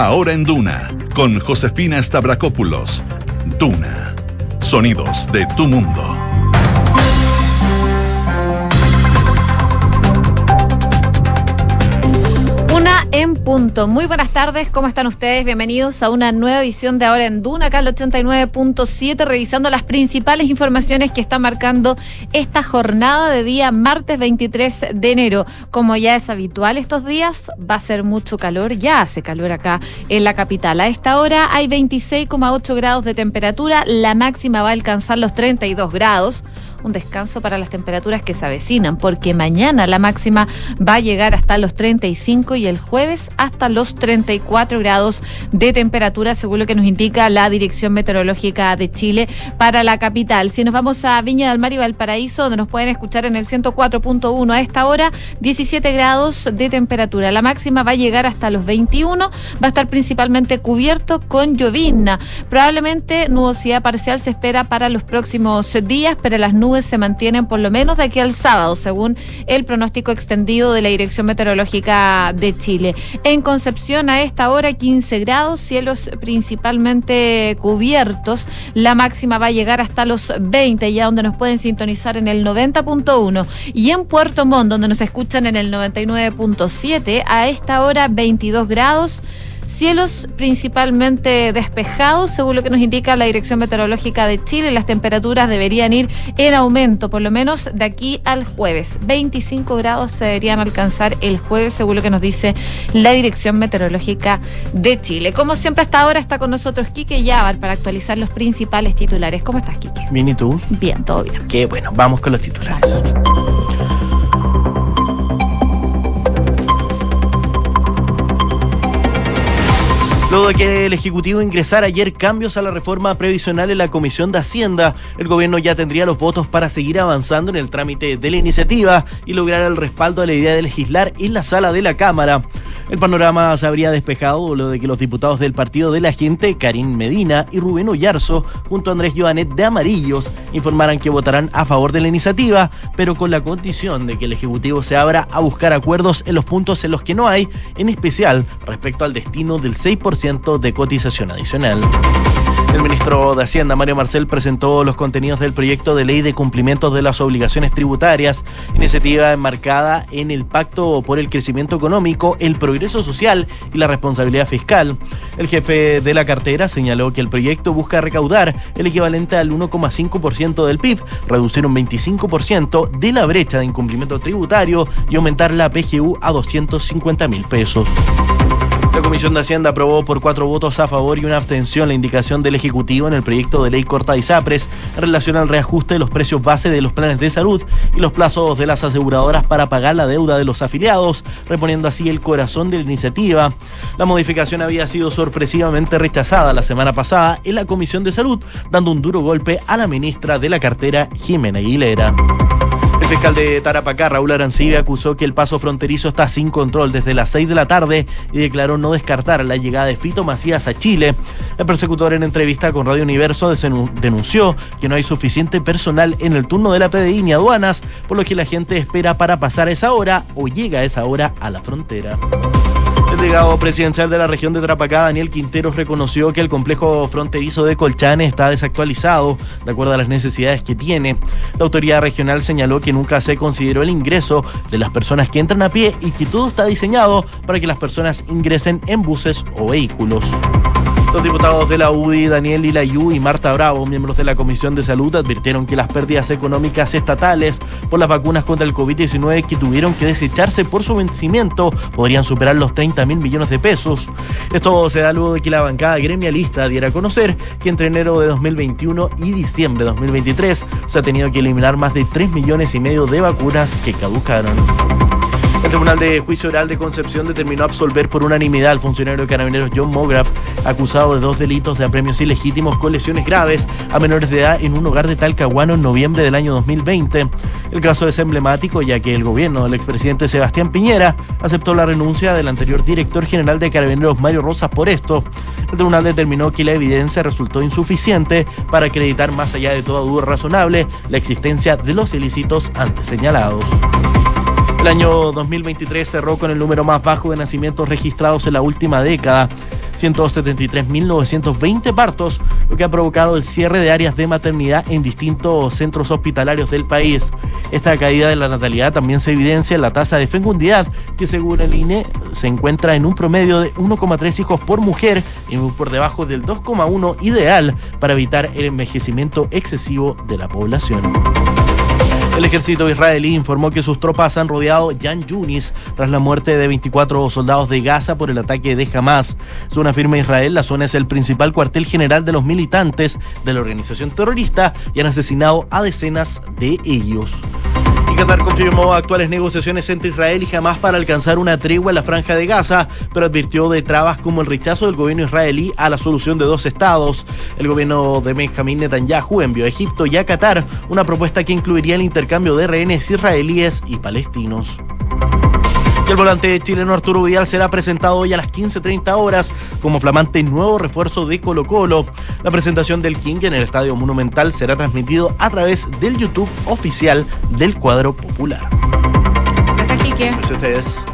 Ahora en Duna, con Josefina Stavrakopoulos. Duna. Sonidos de tu mundo. En punto. Muy buenas tardes, ¿cómo están ustedes? Bienvenidos a una nueva edición de Ahora en Duna, acá el 89.7, revisando las principales informaciones que están marcando esta jornada de día martes 23 de enero. Como ya es habitual estos días, va a ser mucho calor, ya hace calor acá en la capital. A esta hora hay 26,8 grados de temperatura, la máxima va a alcanzar los 32 grados un descanso para las temperaturas que se avecinan, porque mañana la máxima va a llegar hasta los 35 y el jueves hasta los 34 grados de temperatura, según lo que nos indica la Dirección Meteorológica de Chile para la capital. Si nos vamos a Viña del Mar y Valparaíso, donde nos pueden escuchar en el 104.1 a esta hora, 17 grados de temperatura. La máxima va a llegar hasta los 21, va a estar principalmente cubierto con llovizna. Probablemente nubosidad parcial se espera para los próximos días, pero las nubes se mantienen por lo menos de aquí al sábado, según el pronóstico extendido de la Dirección Meteorológica de Chile. En Concepción a esta hora 15 grados, cielos principalmente cubiertos. La máxima va a llegar hasta los 20, ya donde nos pueden sintonizar en el 90.1. Y en Puerto Montt, donde nos escuchan en el 99.7, a esta hora 22 grados. Cielos principalmente despejados, según lo que nos indica la Dirección Meteorológica de Chile. Las temperaturas deberían ir en aumento, por lo menos de aquí al jueves. 25 grados se deberían alcanzar el jueves, según lo que nos dice la Dirección Meteorológica de Chile. Como siempre, hasta ahora está con nosotros Quique Yavar para actualizar los principales titulares. ¿Cómo estás, Quique? Bien, ¿y tú? Bien, todo bien. Qué bueno, vamos con los titulares. Luego de que el Ejecutivo ingresara ayer cambios a la reforma previsional en la Comisión de Hacienda, el gobierno ya tendría los votos para seguir avanzando en el trámite de la iniciativa y lograr el respaldo a la idea de legislar en la sala de la Cámara. El panorama se habría despejado luego de que los diputados del Partido de la Gente, Karim Medina y Rubén Ollarzo, junto a Andrés Joanet de Amarillos, informaran que votarán a favor de la iniciativa, pero con la condición de que el Ejecutivo se abra a buscar acuerdos en los puntos en los que no hay, en especial respecto al destino del 6% de cotización adicional. El ministro de Hacienda, Mario Marcel, presentó los contenidos del proyecto de ley de cumplimiento de las obligaciones tributarias, iniciativa enmarcada en el Pacto por el Crecimiento Económico, el Progreso Social y la Responsabilidad Fiscal. El jefe de la cartera señaló que el proyecto busca recaudar el equivalente al 1,5% del PIB, reducir un 25% de la brecha de incumplimiento tributario y aumentar la PGU a 250 mil pesos. La Comisión de Hacienda aprobó por cuatro votos a favor y una abstención la indicación del Ejecutivo en el proyecto de ley Corta y Sapres en relación al reajuste de los precios base de los planes de salud y los plazos de las aseguradoras para pagar la deuda de los afiliados, reponiendo así el corazón de la iniciativa. La modificación había sido sorpresivamente rechazada la semana pasada en la Comisión de Salud, dando un duro golpe a la ministra de la cartera, Jimena Aguilera. Fiscal de Tarapacá, Raúl Arancibia, acusó que el paso fronterizo está sin control desde las 6 de la tarde y declaró no descartar la llegada de Fito Macías a Chile. El persecutor en entrevista con Radio Universo denunció que no hay suficiente personal en el turno de la PDI ni aduanas, por lo que la gente espera para pasar esa hora o llega a esa hora a la frontera. El delegado presidencial de la región de Trapacá, Daniel Quinteros, reconoció que el complejo fronterizo de Colchane está desactualizado de acuerdo a las necesidades que tiene. La autoridad regional señaló que nunca se consideró el ingreso de las personas que entran a pie y que todo está diseñado para que las personas ingresen en buses o vehículos. Los diputados de la UDI, Daniel Lilayú y Marta Bravo, miembros de la Comisión de Salud, advirtieron que las pérdidas económicas estatales por las vacunas contra el COVID-19 que tuvieron que desecharse por su vencimiento podrían superar los 30 mil millones de pesos. Esto se da luego de que la bancada gremialista diera a conocer que entre enero de 2021 y diciembre de 2023 se ha tenido que eliminar más de 3 millones y medio de vacunas que caducaron. El Tribunal de Juicio Oral de Concepción determinó absolver por unanimidad al funcionario de carabineros John Mograff, acusado de dos delitos de apremios ilegítimos con lesiones graves a menores de edad en un hogar de Talcahuano en noviembre del año 2020. El caso es emblemático ya que el gobierno del expresidente Sebastián Piñera aceptó la renuncia del anterior director general de carabineros Mario Rosas por esto. El tribunal determinó que la evidencia resultó insuficiente para acreditar más allá de toda duda razonable la existencia de los ilícitos antes señalados. El año 2023 cerró con el número más bajo de nacimientos registrados en la última década. 173.920 partos, lo que ha provocado el cierre de áreas de maternidad en distintos centros hospitalarios del país. Esta caída de la natalidad también se evidencia en la tasa de fecundidad, que según el INE se encuentra en un promedio de 1,3 hijos por mujer y por debajo del 2,1 ideal para evitar el envejecimiento excesivo de la población. El ejército israelí informó que sus tropas han rodeado Yan Yunis tras la muerte de 24 soldados de Gaza por el ataque de Hamas. Según afirma Israel, la zona es el principal cuartel general de los militantes de la organización terrorista y han asesinado a decenas de ellos. Qatar confirmó actuales negociaciones entre Israel y Hamas para alcanzar una tregua en la franja de Gaza, pero advirtió de trabas como el rechazo del gobierno israelí a la solución de dos estados. El gobierno de Benjamín Netanyahu envió a Egipto y a Qatar una propuesta que incluiría el intercambio de rehenes israelíes y palestinos el volante chileno Arturo Vidal será presentado hoy a las 15.30 horas como flamante nuevo refuerzo de Colo Colo. La presentación del King en el Estadio Monumental será transmitido a través del YouTube oficial del cuadro popular. Gracias, Quique. Gracias a ustedes.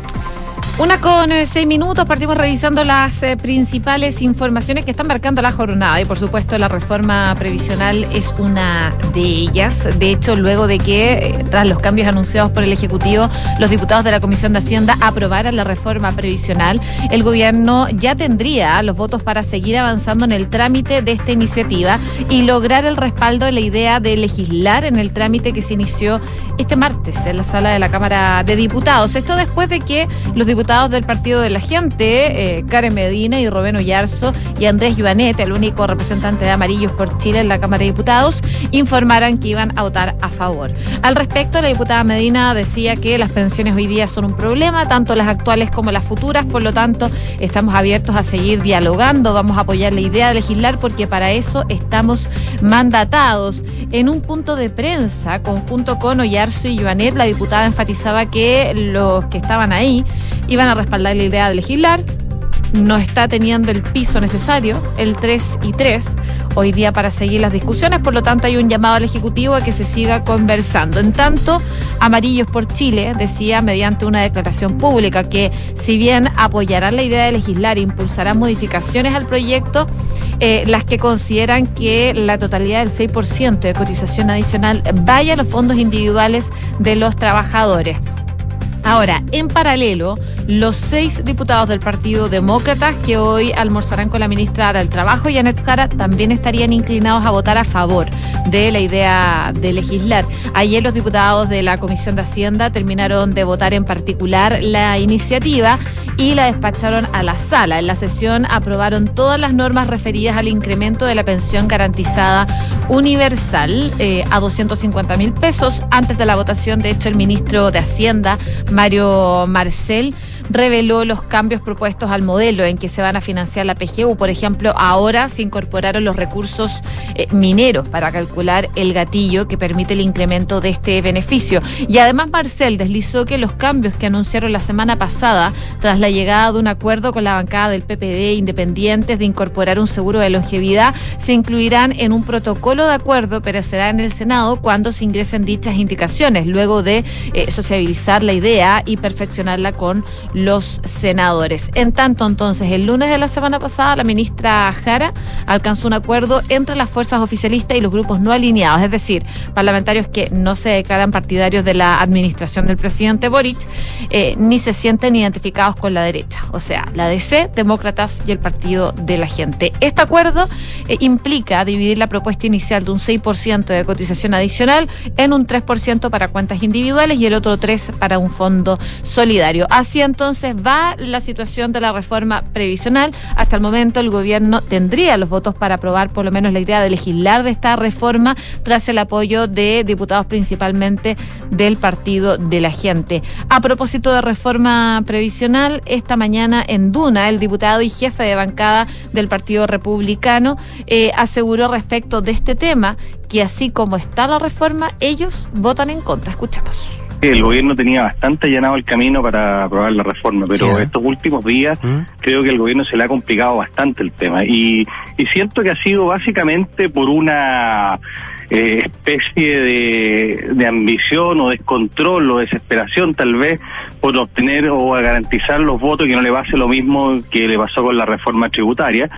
Una con eh, seis minutos, partimos revisando las eh, principales informaciones que están marcando la jornada y por supuesto la reforma previsional es una de ellas. De hecho, luego de que, eh, tras los cambios anunciados por el Ejecutivo, los diputados de la Comisión de Hacienda aprobaran la reforma previsional, el gobierno ya tendría los votos para seguir avanzando en el trámite de esta iniciativa y lograr el respaldo de la idea de legislar en el trámite que se inició este martes en la sala de la Cámara de Diputados. Esto después de que los diputados del Partido de la Gente, eh, Karen Medina y Rubén Yarzo y Andrés Yuanet, el único representante de Amarillos por Chile en la Cámara de Diputados, informaran que iban a votar a favor. Al respecto, la diputada Medina decía que las pensiones hoy día son un problema, tanto las actuales como las futuras, por lo tanto, estamos abiertos a seguir dialogando, vamos a apoyar la idea de legislar porque para eso estamos mandatados. En un punto de prensa, conjunto con Y Joanet, la diputada enfatizaba que los que estaban ahí iban a respaldar la idea de legislar. No está teniendo el piso necesario, el 3 y 3, hoy día para seguir las discusiones, por lo tanto hay un llamado al Ejecutivo a que se siga conversando. En tanto, Amarillos por Chile decía mediante una declaración pública que si bien apoyarán la idea de legislar e impulsarán modificaciones al proyecto, eh, las que consideran que la totalidad del 6% de cotización adicional vaya a los fondos individuales de los trabajadores. Ahora, en paralelo, los seis diputados del Partido Demócrata que hoy almorzarán con la ministra del Trabajo, Janet Cara, también estarían inclinados a votar a favor de la idea de legislar. Ayer los diputados de la Comisión de Hacienda terminaron de votar en particular la iniciativa y la despacharon a la sala. En la sesión aprobaron todas las normas referidas al incremento de la pensión garantizada universal eh, a 250 mil pesos. Antes de la votación, de hecho, el ministro de Hacienda, Mario Marcel, reveló los cambios propuestos al modelo en que se van a financiar la PGU. Por ejemplo, ahora se incorporaron los recursos eh, mineros para calcular el gatillo que permite el incremento de este beneficio. Y además Marcel deslizó que los cambios que anunciaron la semana pasada, tras la llegada de un acuerdo con la bancada del PPD independientes de incorporar un seguro de longevidad, se incluirán en un protocolo de acuerdo, pero será en el Senado cuando se ingresen dichas indicaciones, luego de eh, sociabilizar la idea y perfeccionarla con los senadores. En tanto, entonces, el lunes de la semana pasada, la ministra Jara alcanzó un acuerdo entre las fuerzas oficialistas y los grupos no alineados, es decir, parlamentarios que no se declaran partidarios de la administración del presidente Boric, eh, ni se sienten identificados con la derecha, o sea, la DC, demócratas y el Partido de la Gente. Este acuerdo eh, implica dividir la propuesta inicial de un 6% de cotización adicional en un 3% para cuentas individuales y el otro 3% para un fondo solidario. Así entonces, entonces va la situación de la reforma previsional. Hasta el momento el gobierno tendría los votos para aprobar por lo menos la idea de legislar de esta reforma tras el apoyo de diputados principalmente del Partido de la Gente. A propósito de reforma previsional, esta mañana en Duna, el diputado y jefe de bancada del Partido Republicano eh, aseguró respecto de este tema que así como está la reforma, ellos votan en contra. Escuchamos el gobierno tenía bastante allanado el camino para aprobar la reforma, pero estos últimos días ¿Mm? creo que el gobierno se le ha complicado bastante el tema y, y siento que ha sido básicamente por una eh, especie de, de, ambición o descontrol o desesperación tal vez por obtener o garantizar los votos que no le pase lo mismo que le pasó con la reforma tributaria.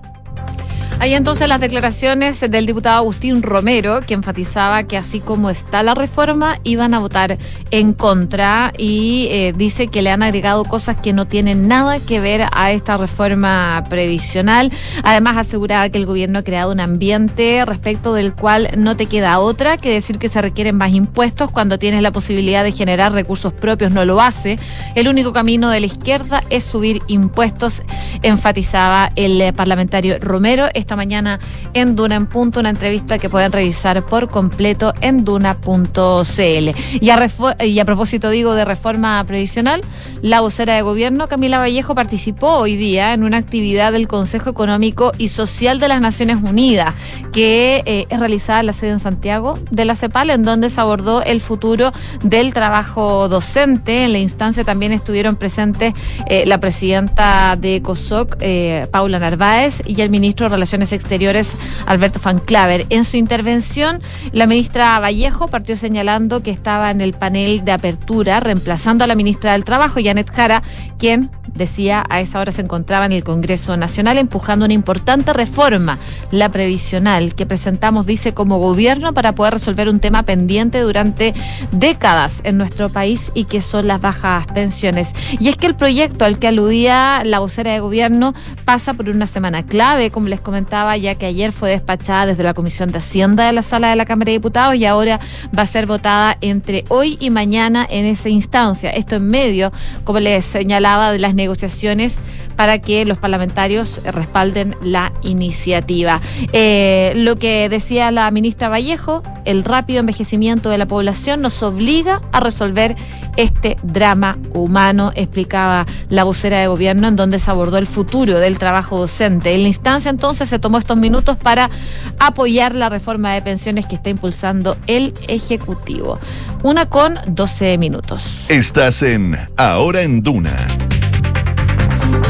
Hay entonces las declaraciones del diputado Agustín Romero, que enfatizaba que así como está la reforma, iban a votar en contra y eh, dice que le han agregado cosas que no tienen nada que ver a esta reforma previsional. Además, aseguraba que el gobierno ha creado un ambiente respecto del cual no te queda otra que decir que se requieren más impuestos cuando tienes la posibilidad de generar recursos propios, no lo hace. El único camino de la izquierda es subir impuestos, enfatizaba el parlamentario Romero esta mañana en Duna en Punto, una entrevista que pueden revisar por completo en duna.cl. Y a, propósito, digo, de reforma previsional, la vocera de gobierno, Camila Vallejo, participó hoy día en una actividad del Consejo Económico y Social de las Naciones Unidas, que eh, es realizada en la sede en Santiago de la CEPAL, en donde se abordó el futuro del trabajo docente. En la instancia también estuvieron presentes eh, la presidenta de COSOC, eh, Paula Narváez, y el ministro de Relaciones Exteriores, Alberto Van Claver. En su intervención, la ministra Vallejo partió señalando que estaba en el panel de apertura, reemplazando a la ministra del Trabajo, Janet Jara, quien decía a esa hora se encontraba en el Congreso Nacional empujando una importante reforma, la previsional, que presentamos, dice, como gobierno para poder resolver un tema pendiente durante décadas en nuestro país y que son las bajas pensiones. Y es que el proyecto al que aludía la vocera de gobierno pasa por una semana clave, como les comentaba ya que ayer fue despachada desde la Comisión de Hacienda de la Sala de la Cámara de Diputados y ahora va a ser votada entre hoy y mañana en esa instancia. Esto en medio, como les señalaba, de las negociaciones para que los parlamentarios respalden la iniciativa. Eh, lo que decía la ministra Vallejo, el rápido envejecimiento de la población nos obliga a resolver este drama humano, explicaba la vocera de gobierno, en donde se abordó el futuro del trabajo docente. En la instancia entonces se tomó estos minutos para apoyar la reforma de pensiones que está impulsando el Ejecutivo. Una con 12 minutos. Estás en Ahora en Duna.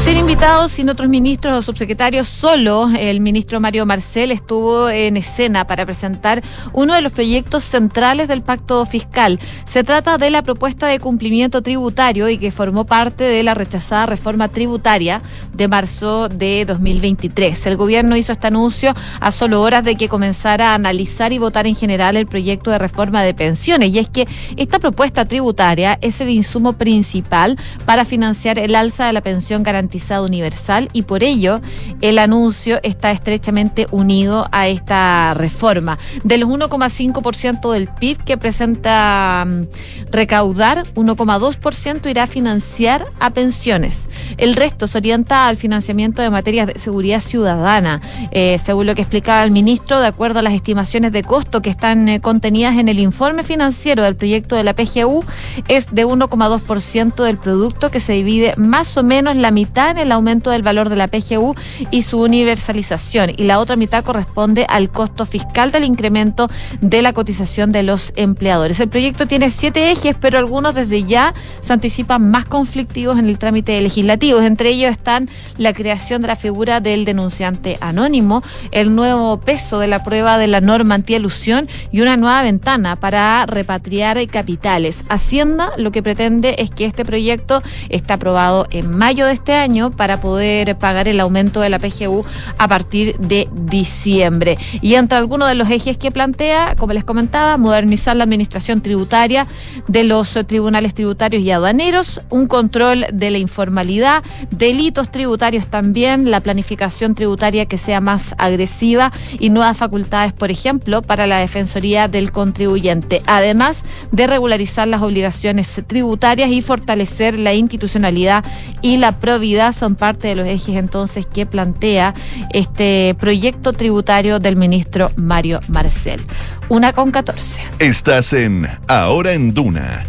Sin invitados, sin otros ministros o subsecretarios, solo el ministro Mario Marcel estuvo en escena para presentar uno de los proyectos centrales del pacto fiscal. Se trata de la propuesta de cumplimiento tributario y que formó parte de la rechazada reforma tributaria de marzo de 2023. El gobierno hizo este anuncio a solo horas de que comenzara a analizar y votar en general el proyecto de reforma de pensiones. Y es que esta propuesta tributaria es el insumo principal para financiar el alza de la pensión garantizada universal y por ello el anuncio está estrechamente unido a esta reforma. De los 1,5% del PIB que presenta mm, recaudar, 1,2% irá a financiar a pensiones. El resto se orienta al financiamiento de materias de seguridad ciudadana, eh, según lo que explicaba el ministro, de acuerdo a las estimaciones de costo que están eh, contenidas en el informe financiero del proyecto de la PGU, es de 1,2% del producto que se divide más o menos la mitad en el aumento del valor de la PGU y su universalización y la otra mitad corresponde al costo fiscal del incremento de la cotización de los empleadores. El proyecto tiene siete ejes, pero algunos desde ya se anticipan más conflictivos en el trámite legislativo. Entre ellos están la creación de la figura del denunciante anónimo, el nuevo peso de la prueba de la norma antielusión y una nueva ventana para repatriar capitales. Hacienda lo que pretende es que este proyecto está aprobado en mayo de este año para poder pagar el aumento de la PGU a partir de diciembre. Y entre algunos de los ejes que plantea, como les comentaba, modernizar la administración tributaria de los tribunales tributarios y aduaneros, un control de la informalidad, delitos tributarios también, la planificación tributaria que sea más agresiva y nuevas facultades, por ejemplo, para la Defensoría del Contribuyente, además de regularizar las obligaciones tributarias y fortalecer la institucionalidad y la probidad son parte de los ejes entonces que plantea este proyecto tributario del ministro Mario Marcel. Una con 14. Estás en Ahora en Duna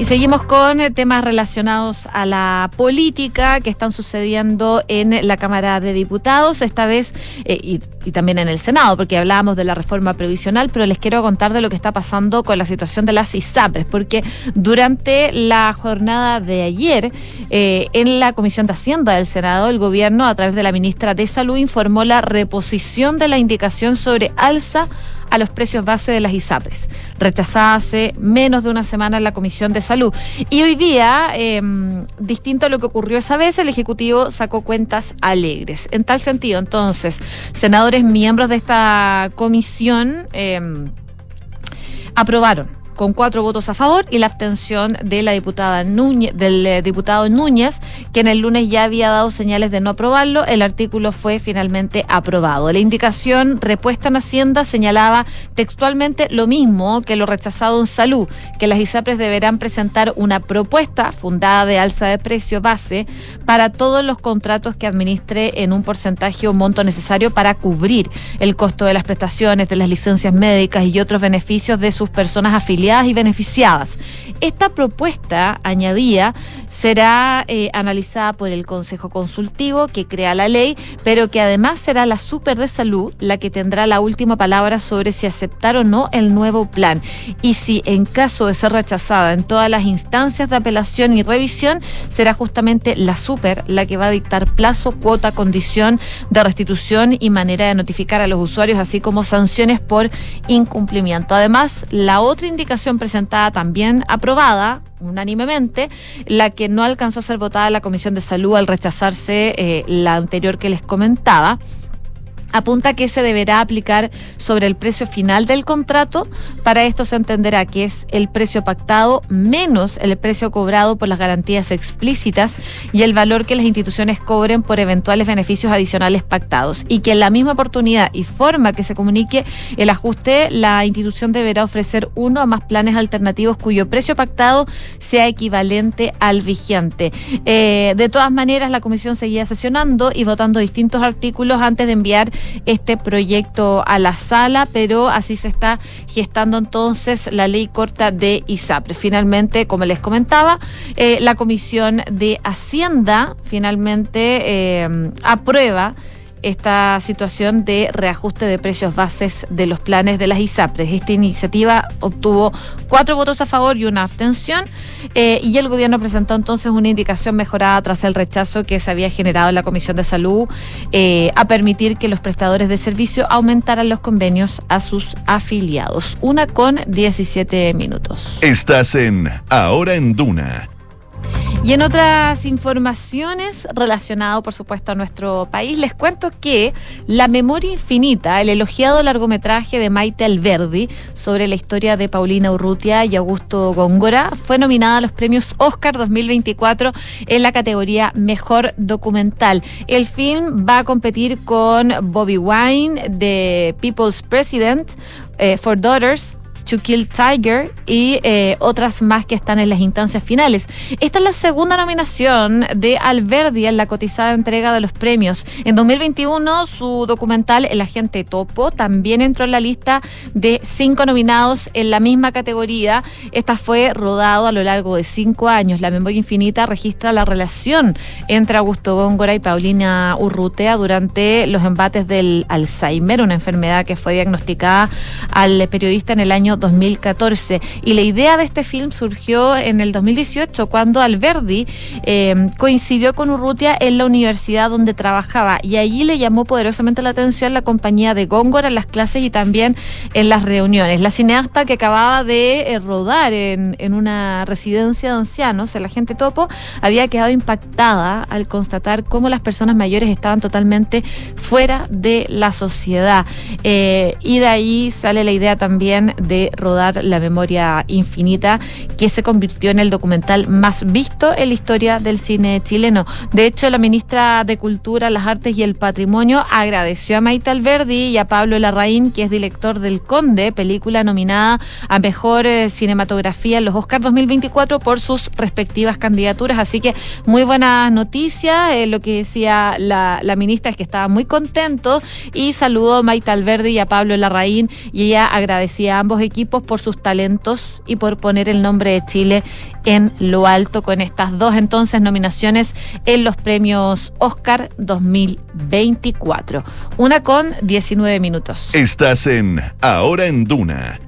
Y seguimos con eh, temas relacionados a la política que están sucediendo en la Cámara de Diputados, esta vez eh, y, y, también en el Senado, porque hablábamos de la reforma previsional, pero les quiero contar de lo que está pasando con la situación de las ISAPRES, porque durante la jornada de ayer, eh, en la Comisión de Hacienda del Senado, el gobierno, a través de la ministra de Salud, informó la reposición de la indicación sobre alza a los precios base de las ISAPRES, rechazada hace menos de una semana en la Comisión de Salud. Y hoy día, eh, distinto a lo que ocurrió esa vez, el Ejecutivo sacó cuentas alegres. En tal sentido, entonces, senadores miembros de esta comisión eh, aprobaron con cuatro votos a favor y la abstención de la diputada Núñez, del eh, diputado Núñez, quien el lunes ya había dado señales de no aprobarlo. El artículo fue finalmente aprobado. La indicación repuesta en Hacienda señalaba textualmente lo mismo que lo rechazado en salud, que las ISAPRES deberán presentar una propuesta fundada de alza de precio base para todos los contratos que administre en un porcentaje o monto necesario para cubrir el costo de las prestaciones, de las licencias médicas y otros beneficios de sus personas afiliadas y beneficiadas. Esta propuesta, añadía, será eh, analizada por el Consejo Consultivo que crea la ley, pero que además será la Super de Salud la que tendrá la última palabra sobre si aceptar o no el nuevo plan. Y si en caso de ser rechazada en todas las instancias de apelación y revisión, será justamente la Super la que va a dictar plazo, cuota, condición de restitución y manera de notificar a los usuarios, así como sanciones por incumplimiento. Además, la otra indicación presentada también aprobada unánimemente, la que no alcanzó a ser votada en la Comisión de Salud al rechazarse eh, la anterior que les comentaba apunta que se deberá aplicar sobre el precio final del contrato. Para esto se entenderá que es el precio pactado menos el precio cobrado por las garantías explícitas y el valor que las instituciones cobren por eventuales beneficios adicionales pactados. Y que en la misma oportunidad y forma que se comunique el ajuste, la institución deberá ofrecer uno o más planes alternativos cuyo precio pactado sea equivalente al vigente. Eh, de todas maneras, la comisión seguía sesionando y votando distintos artículos antes de enviar este proyecto a la sala, pero así se está gestando entonces la ley corta de ISAPRE. Finalmente, como les comentaba, eh, la Comisión de Hacienda finalmente eh, aprueba esta situación de reajuste de precios bases de los planes de las ISAPRES. Esta iniciativa obtuvo cuatro votos a favor y una abstención eh, y el gobierno presentó entonces una indicación mejorada tras el rechazo que se había generado en la Comisión de Salud eh, a permitir que los prestadores de servicio aumentaran los convenios a sus afiliados. Una con 17 minutos. Estás en Ahora en Duna y en otras informaciones relacionadas, por supuesto, a nuestro país, les cuento que La Memoria Infinita, el elogiado largometraje de Maite Alberdi sobre la historia de Paulina Urrutia y Augusto Góngora, fue nominada a los premios Oscar 2024 en la categoría Mejor Documental. El film va a competir con Bobby Wine de People's President eh, for Daughters, To Kill Tiger y eh, otras más que están en las instancias finales. Esta es la segunda nominación de Alberdi en la cotizada entrega de los premios. En 2021 su documental El agente topo también entró en la lista de cinco nominados en la misma categoría. Esta fue rodado a lo largo de cinco años. La memoria infinita registra la relación entre Augusto Góngora y Paulina Urrutea durante los embates del Alzheimer, una enfermedad que fue diagnosticada al periodista en el año 2014. Y la idea de este film surgió en el 2018 cuando Alberdi eh, coincidió con Urrutia en la universidad donde trabajaba y allí le llamó poderosamente la atención la compañía de Góngora en las clases y también en las reuniones. La cineasta que acababa de eh, rodar en, en una residencia de ancianos, el agente Topo, había quedado impactada al constatar cómo las personas mayores estaban totalmente fuera de la sociedad. Eh, y de ahí sale la idea también de rodar La Memoria Infinita, que se convirtió en el documental más visto en la historia del cine chileno. De hecho, la ministra de Cultura, las Artes y el Patrimonio agradeció a Maite Alberdi y a Pablo Larraín, que es director del Conde, película nominada a Mejor eh, Cinematografía en los Oscars 2024 por sus respectivas candidaturas. Así que muy buenas noticias. Eh, lo que decía la, la, ministra es que estaba muy contento y saludó a Maite Alberdi y a Pablo Larraín y ella agradecía a ambos equipos por sus talentos y por poner el nombre de Chile en lo alto con estas dos entonces nominaciones en los premios Oscar 2024. Una con 19 minutos. Estás en Ahora en Duna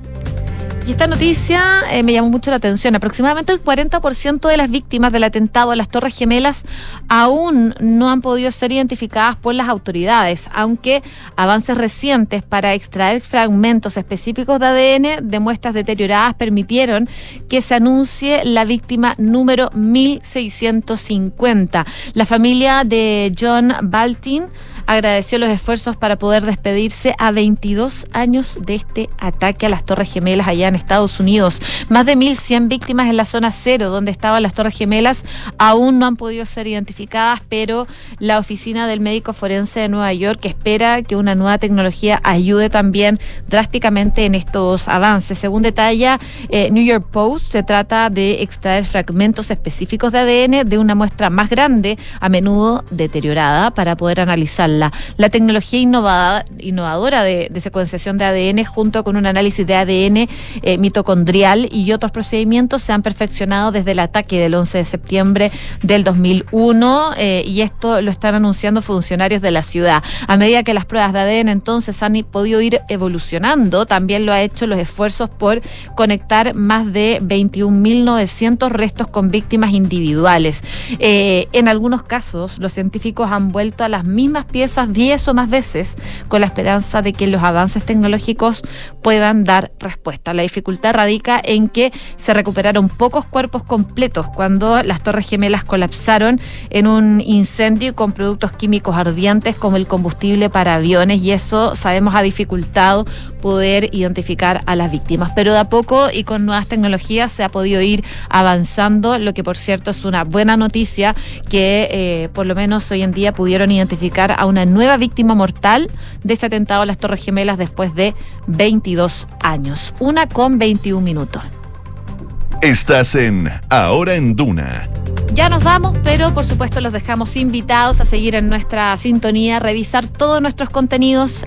y esta noticia eh, me llamó mucho la atención. Aproximadamente el 40% de las víctimas del atentado a las Torres Gemelas aún no han podido ser identificadas por las autoridades, aunque avances recientes para extraer fragmentos específicos de ADN de muestras deterioradas permitieron que se anuncie la víctima número 1650. La familia de John Baltin agradeció los esfuerzos para poder despedirse a 22 años de este ataque a las Torres Gemelas allá en Estados Unidos. Más de 1.100 víctimas en la zona cero donde estaban las Torres Gemelas aún no han podido ser identificadas, pero la oficina del médico forense de Nueva York espera que una nueva tecnología ayude también drásticamente en estos avances. Según detalla eh, New York Post, se trata de extraer fragmentos específicos de ADN de una muestra más grande, a menudo deteriorada, para poder analizarla la tecnología innovadora de, secuenciación de ADN junto con un análisis de ADN eh, mitocondrial y otros procedimientos se han perfeccionado desde el ataque del 11 de septiembre del 2001 eh, y esto lo están anunciando funcionarios de la ciudad. A medida que las pruebas de ADN entonces han podido ir evolucionando, también lo ha hecho los esfuerzos por conectar más de 21.900 restos con víctimas individuales. Eh, en algunos casos, los científicos han vuelto a las mismas piezas esas 10 o más veces con la esperanza de que los avances tecnológicos puedan dar respuesta. La dificultad radica en que se recuperaron pocos cuerpos completos cuando las torres gemelas colapsaron en un incendio con productos químicos ardientes como el combustible para aviones y eso sabemos ha dificultado poder identificar a las víctimas. Pero de a poco y con nuevas tecnologías se ha podido ir avanzando, lo que por cierto es una buena noticia que eh, por lo menos hoy en día pudieron identificar a una nueva víctima mortal de este atentado a las Torres Gemelas después de 22 años. Una con 21 minutos. Estás en Ahora en Duna. Ya nos vamos, pero por supuesto los dejamos invitados a seguir en nuestra sintonía, revisar todos nuestros contenidos